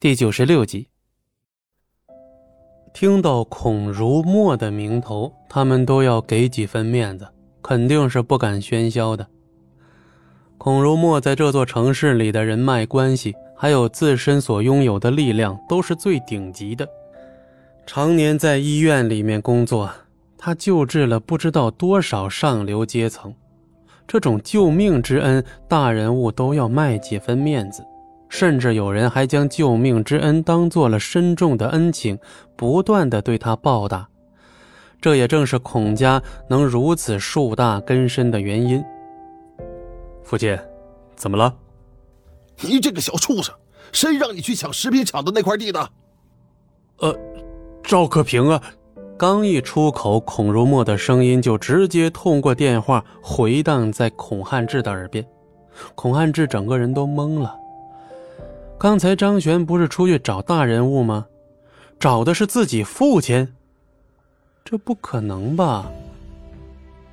第九十六集，听到孔如墨的名头，他们都要给几分面子，肯定是不敢喧嚣的。孔如墨在这座城市里的人脉关系，还有自身所拥有的力量，都是最顶级的。常年在医院里面工作，他救治了不知道多少上流阶层，这种救命之恩，大人物都要卖几分面子。甚至有人还将救命之恩当做了深重的恩情，不断的对他报答。这也正是孔家能如此树大根深的原因。父亲，怎么了？你这个小畜生，谁让你去抢食品厂的那块地的？呃，赵克平啊！刚一出口，孔如墨的声音就直接通过电话回荡在孔汉志的耳边。孔汉志整个人都懵了。刚才张璇不是出去找大人物吗？找的是自己父亲？这不可能吧？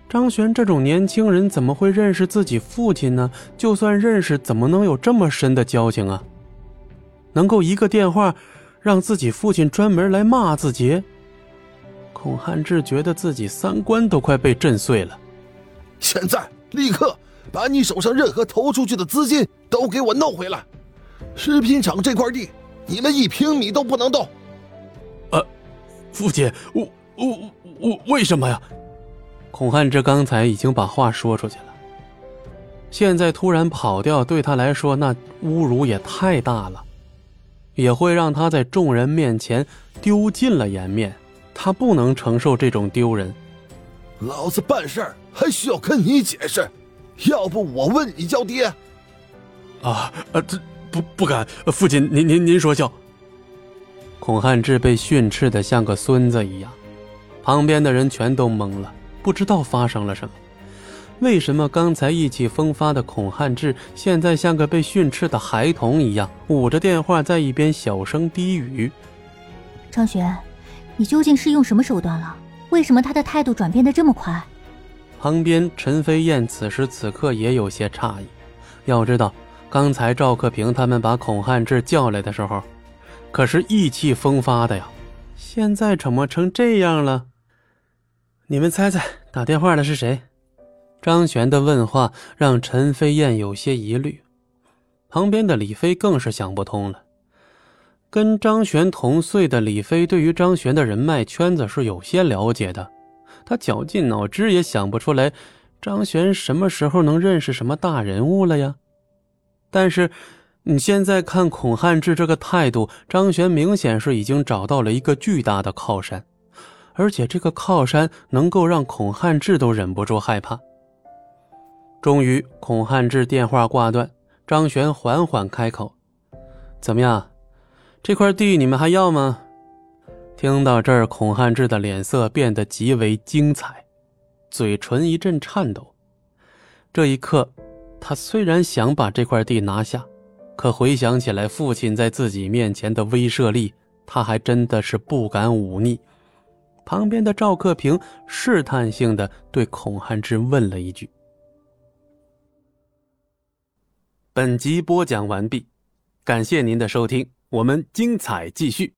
张璇这种年轻人怎么会认识自己父亲呢？就算认识，怎么能有这么深的交情啊？能够一个电话，让自己父亲专门来骂自己？孔汉志觉得自己三观都快被震碎了。现在立刻把你手上任何投出去的资金都给我弄回来！食品厂这块地，你们一平米都不能动。呃，父亲，我我我为什么呀？孔汉之刚才已经把话说出去了，现在突然跑掉，对他来说那侮辱也太大了，也会让他在众人面前丢尽了颜面。他不能承受这种丢人。老子办事儿还需要跟你解释？要不我问你叫爹？啊，呃这。不不敢，父亲您您您说笑。孔汉志被训斥的像个孙子一样，旁边的人全都懵了，不知道发生了什么。为什么刚才意气风发的孔汉志，现在像个被训斥的孩童一样，捂着电话在一边小声低语？张璇，你究竟是用什么手段了？为什么他的态度转变的这么快？旁边陈飞燕此时此刻也有些诧异，要知道。刚才赵克平他们把孔汉志叫来的时候，可是意气风发的呀。现在怎么成这样了？你们猜猜，打电话的是谁？张璇的问话让陈飞燕有些疑虑，旁边的李飞更是想不通了。跟张璇同岁的李飞，对于张璇的人脉圈子是有些了解的，他绞尽脑汁也想不出来，张璇什么时候能认识什么大人物了呀？但是，你现在看孔汉志这个态度，张璇明显是已经找到了一个巨大的靠山，而且这个靠山能够让孔汉志都忍不住害怕。终于，孔汉志电话挂断，张璇缓缓开口：“怎么样，这块地你们还要吗？”听到这儿，孔汉志的脸色变得极为精彩，嘴唇一阵颤抖。这一刻。他虽然想把这块地拿下，可回想起来父亲在自己面前的威慑力，他还真的是不敢忤逆。旁边的赵克平试探性的对孔汉之问了一句：“本集播讲完毕，感谢您的收听，我们精彩继续。”